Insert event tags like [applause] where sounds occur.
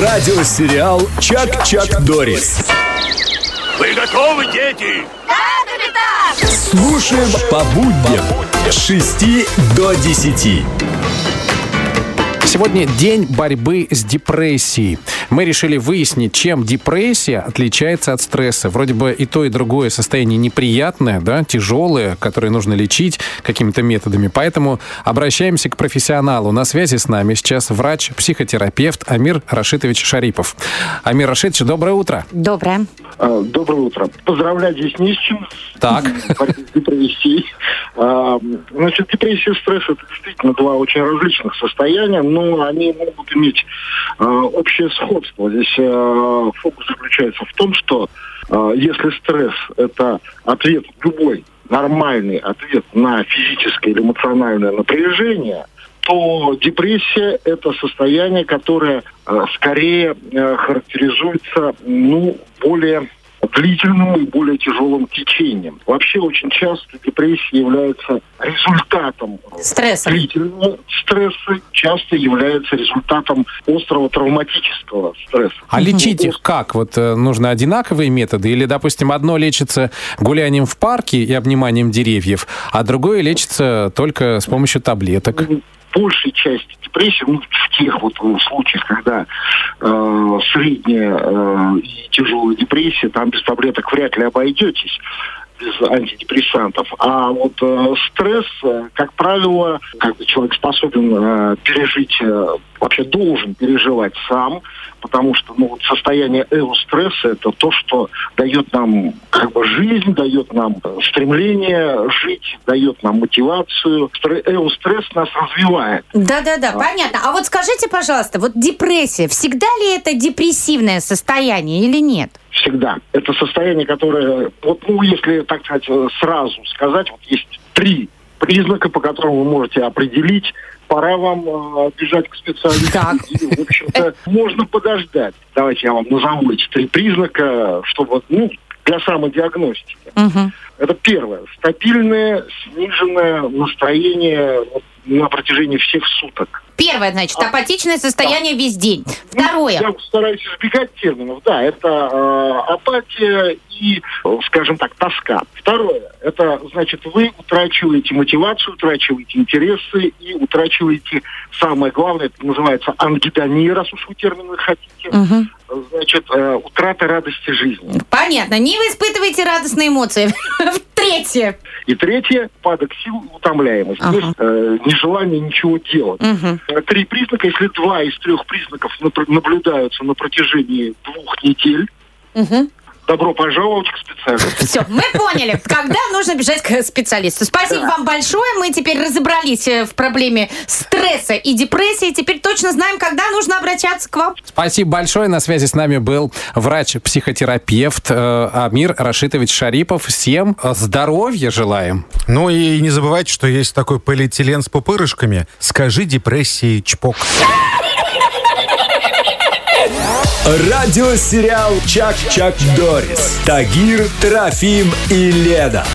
Радиосериал «Чак-Чак Дорис». Вы готовы, дети? Да, капитан! Слушаем по будням с 6 до 10. Сегодня день борьбы с депрессией. Мы решили выяснить, чем депрессия отличается от стресса. Вроде бы и то, и другое состояние неприятное, да, тяжелое, которое нужно лечить какими-то методами. Поэтому обращаемся к профессионалу. На связи с нами сейчас врач-психотерапевт Амир Рашитович Шарипов. Амир Рашитович, доброе утро. Доброе. А, Доброе утро. Поздравлять здесь не с чем. Так. [laughs] Депрессией. А, Значит, депрессия и стресс это действительно два очень различных состояния, но они могут иметь а, общее сходство. Здесь а, фокус заключается в том, что а, если стресс это ответ любой нормальный ответ на физическое или эмоциональное напряжение, то депрессия – это состояние, которое э, скорее э, характеризуется ну, более длительным и более тяжелым течением. Вообще очень часто депрессия является результатом Стресса. длительного стресса, часто является результатом острого травматического стресса. А лечить их как? Вот э, нужно одинаковые методы? Или, допустим, одно лечится гулянием в парке и обниманием деревьев, а другое лечится только с помощью таблеток? большей части депрессии, ну, в тех вот э, случаях, когда э, средняя э, и тяжелая депрессия, там без таблеток вряд ли обойдетесь без антидепрессантов. А вот э, стресс, э, как правило, как бы человек способен э, пережить, э, вообще должен переживать сам, потому что ну, вот состояние эустресса это то, что дает нам как бы жизнь, дает нам э, стремление жить, дает нам мотивацию. Стре- Эустресс нас развивает. Да-да-да, понятно. А вот скажите, пожалуйста, вот депрессия, всегда ли это депрессивное состояние или нет? всегда. Это состояние, которое, вот, ну, если, так сказать, э, сразу сказать, вот есть три признака, по которым вы можете определить, пора вам э, бежать к специалисту. Так. Или, в общем-то, можно подождать. Давайте я вам назову эти три признака, чтобы, ну, для самодиагностики. Мгм. Это первое. Стабильное, сниженное настроение на протяжении всех суток. Первое, значит, апатичное состояние весь день. Ну, Второе. Я стараюсь избегать терминов. Да, это э, апатия и, скажем так, тоска. Второе, это значит, вы утрачиваете мотивацию, утрачиваете интересы и утрачиваете, самое главное, это называется ангидония, раз уж вы термины хотите, Мгм. Значит, э, утрата радости жизни. Понятно. Не вы испытываете радостные эмоции. [laughs] Третье. И третье, падок сил и утомляемость. Ага. То есть э, нежелание ничего делать. Мгм. Три признака, если два из трех признаков наблюдаются на протяжении двух недель, Мгм. Добро пожаловать к специалисту. Все, мы поняли, когда нужно бежать к специалисту. Спасибо вам большое. Мы теперь разобрались э, в проблеме стресса и депрессии. Теперь точно знаем, когда нужно обращаться к вам. Спасибо большое. На связи с нами был врач-психотерапевт э, Амир Рашитович Шарипов. Всем э, здоровья желаем. Ну и не забывайте, что есть такой полиэтилен с пупырышками. Скажи депрессии чпок. Радиосериал «Чак-Чак Дорис». Тагир, Трофим и Леда.